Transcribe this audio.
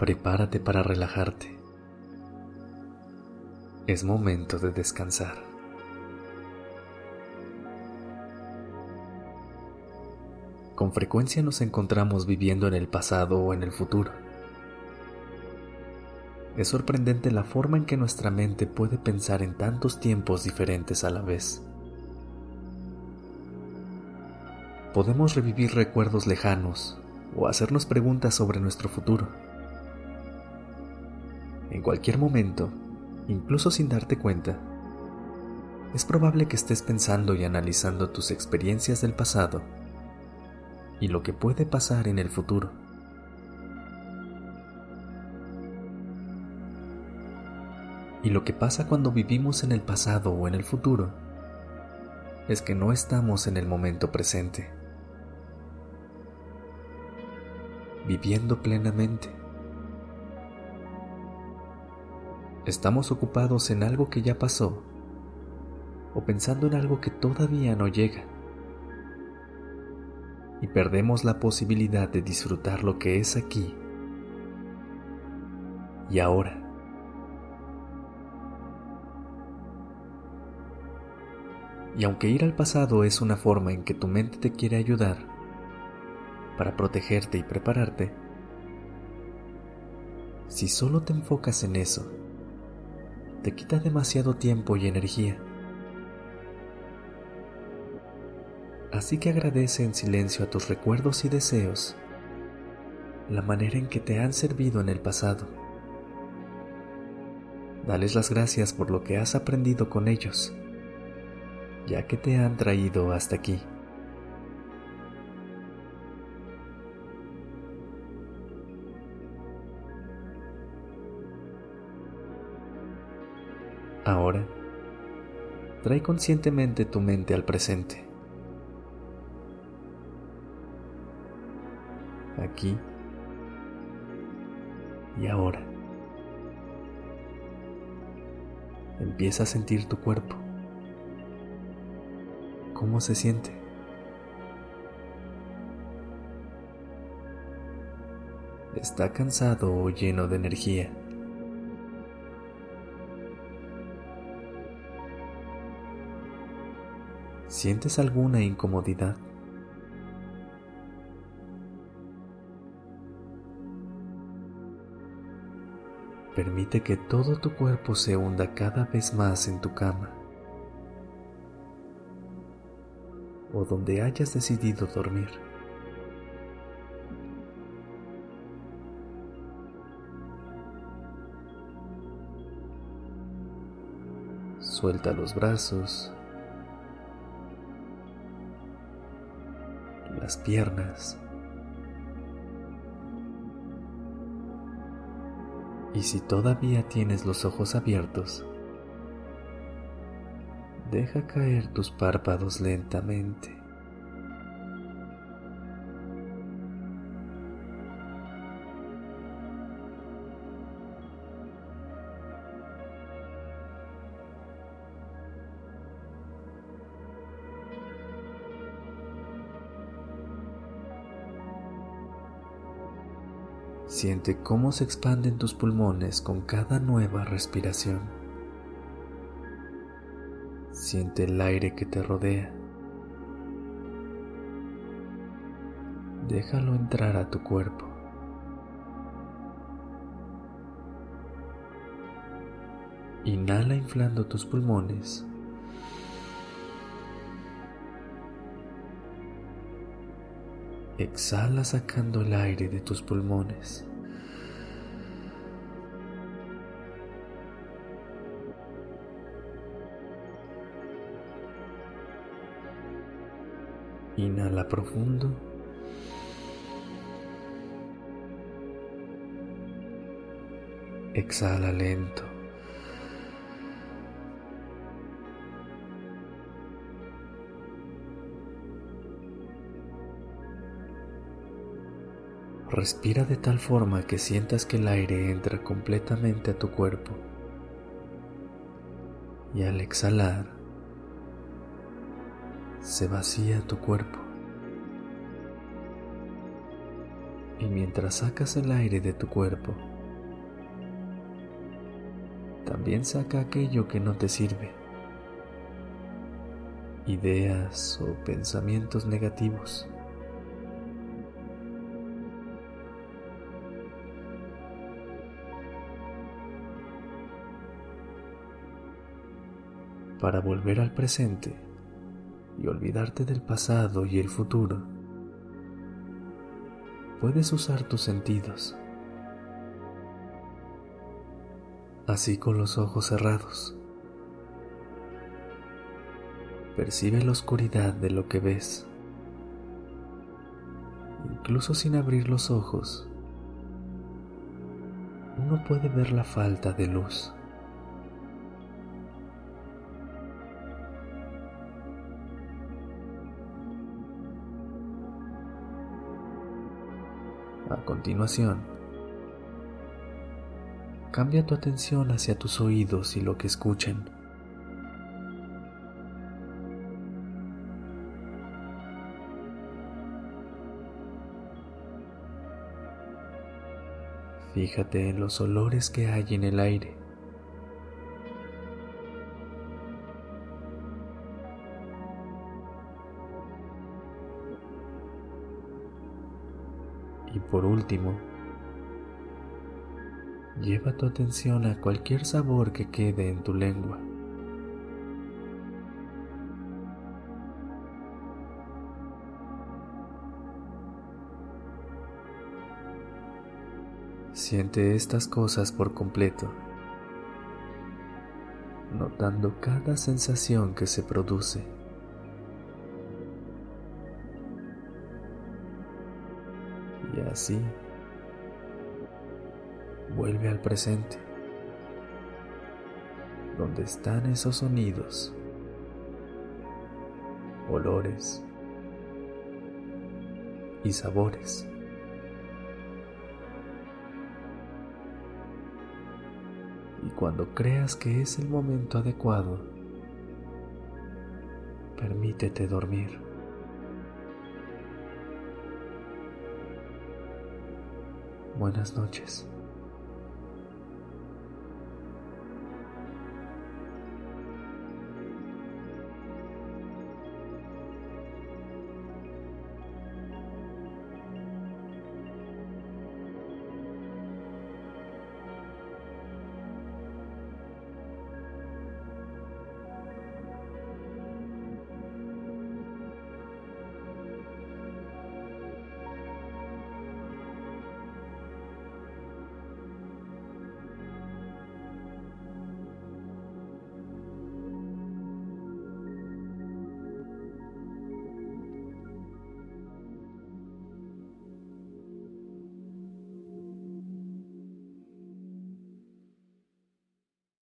Prepárate para relajarte. Es momento de descansar. Con frecuencia nos encontramos viviendo en el pasado o en el futuro. Es sorprendente la forma en que nuestra mente puede pensar en tantos tiempos diferentes a la vez. podemos revivir recuerdos lejanos o hacernos preguntas sobre nuestro futuro. En cualquier momento, incluso sin darte cuenta, es probable que estés pensando y analizando tus experiencias del pasado y lo que puede pasar en el futuro. Y lo que pasa cuando vivimos en el pasado o en el futuro es que no estamos en el momento presente. viviendo plenamente. Estamos ocupados en algo que ya pasó o pensando en algo que todavía no llega. Y perdemos la posibilidad de disfrutar lo que es aquí y ahora. Y aunque ir al pasado es una forma en que tu mente te quiere ayudar, para protegerte y prepararte, si solo te enfocas en eso, te quita demasiado tiempo y energía. Así que agradece en silencio a tus recuerdos y deseos la manera en que te han servido en el pasado. Dales las gracias por lo que has aprendido con ellos, ya que te han traído hasta aquí. Ahora, trae conscientemente tu mente al presente. Aquí y ahora. Empieza a sentir tu cuerpo. ¿Cómo se siente? ¿Está cansado o lleno de energía? ¿Sientes alguna incomodidad? Permite que todo tu cuerpo se hunda cada vez más en tu cama o donde hayas decidido dormir. Suelta los brazos piernas. Y si todavía tienes los ojos abiertos, deja caer tus párpados lentamente. Siente cómo se expanden tus pulmones con cada nueva respiración. Siente el aire que te rodea. Déjalo entrar a tu cuerpo. Inhala inflando tus pulmones. Exhala sacando el aire de tus pulmones. Inhala profundo. Exhala lento. Respira de tal forma que sientas que el aire entra completamente a tu cuerpo. Y al exhalar, se vacía tu cuerpo. Y mientras sacas el aire de tu cuerpo, también saca aquello que no te sirve. Ideas o pensamientos negativos. para volver al presente y olvidarte del pasado y el futuro, puedes usar tus sentidos, así con los ojos cerrados. Percibe la oscuridad de lo que ves, incluso sin abrir los ojos. Uno puede ver la falta de luz. A continuación, cambia tu atención hacia tus oídos y lo que escuchan. Fíjate en los olores que hay en el aire. Y por último, lleva tu atención a cualquier sabor que quede en tu lengua. Siente estas cosas por completo, notando cada sensación que se produce. Y así vuelve al presente, donde están esos sonidos, olores y sabores. Y cuando creas que es el momento adecuado, permítete dormir. Buenas noches.